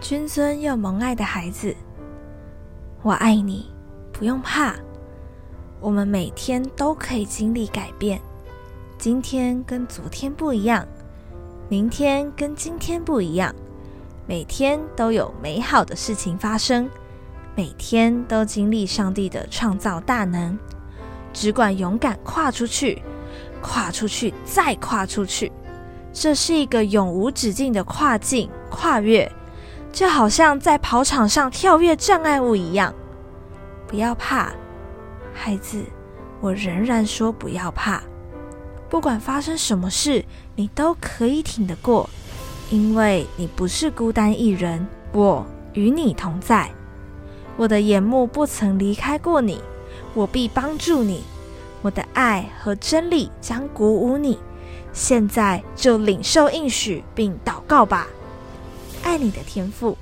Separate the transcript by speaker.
Speaker 1: 君尊又蒙爱的孩子，我爱你，不用怕。我们每天都可以经历改变，今天跟昨天不一样，明天跟今天不一样，每天都有美好的事情发生，每天都经历上帝的创造大能。只管勇敢跨出去，跨出去，再跨出去。这是一个永无止境的跨境跨越，就好像在跑场上跳跃障碍物一样。不要怕。孩子，我仍然说不要怕。不管发生什么事，你都可以挺得过，因为你不是孤单一人，我与你同在。我的眼目不曾离开过你，我必帮助你。我的爱和真理将鼓舞你。现在就领受应许并祷告吧。爱你的天赋。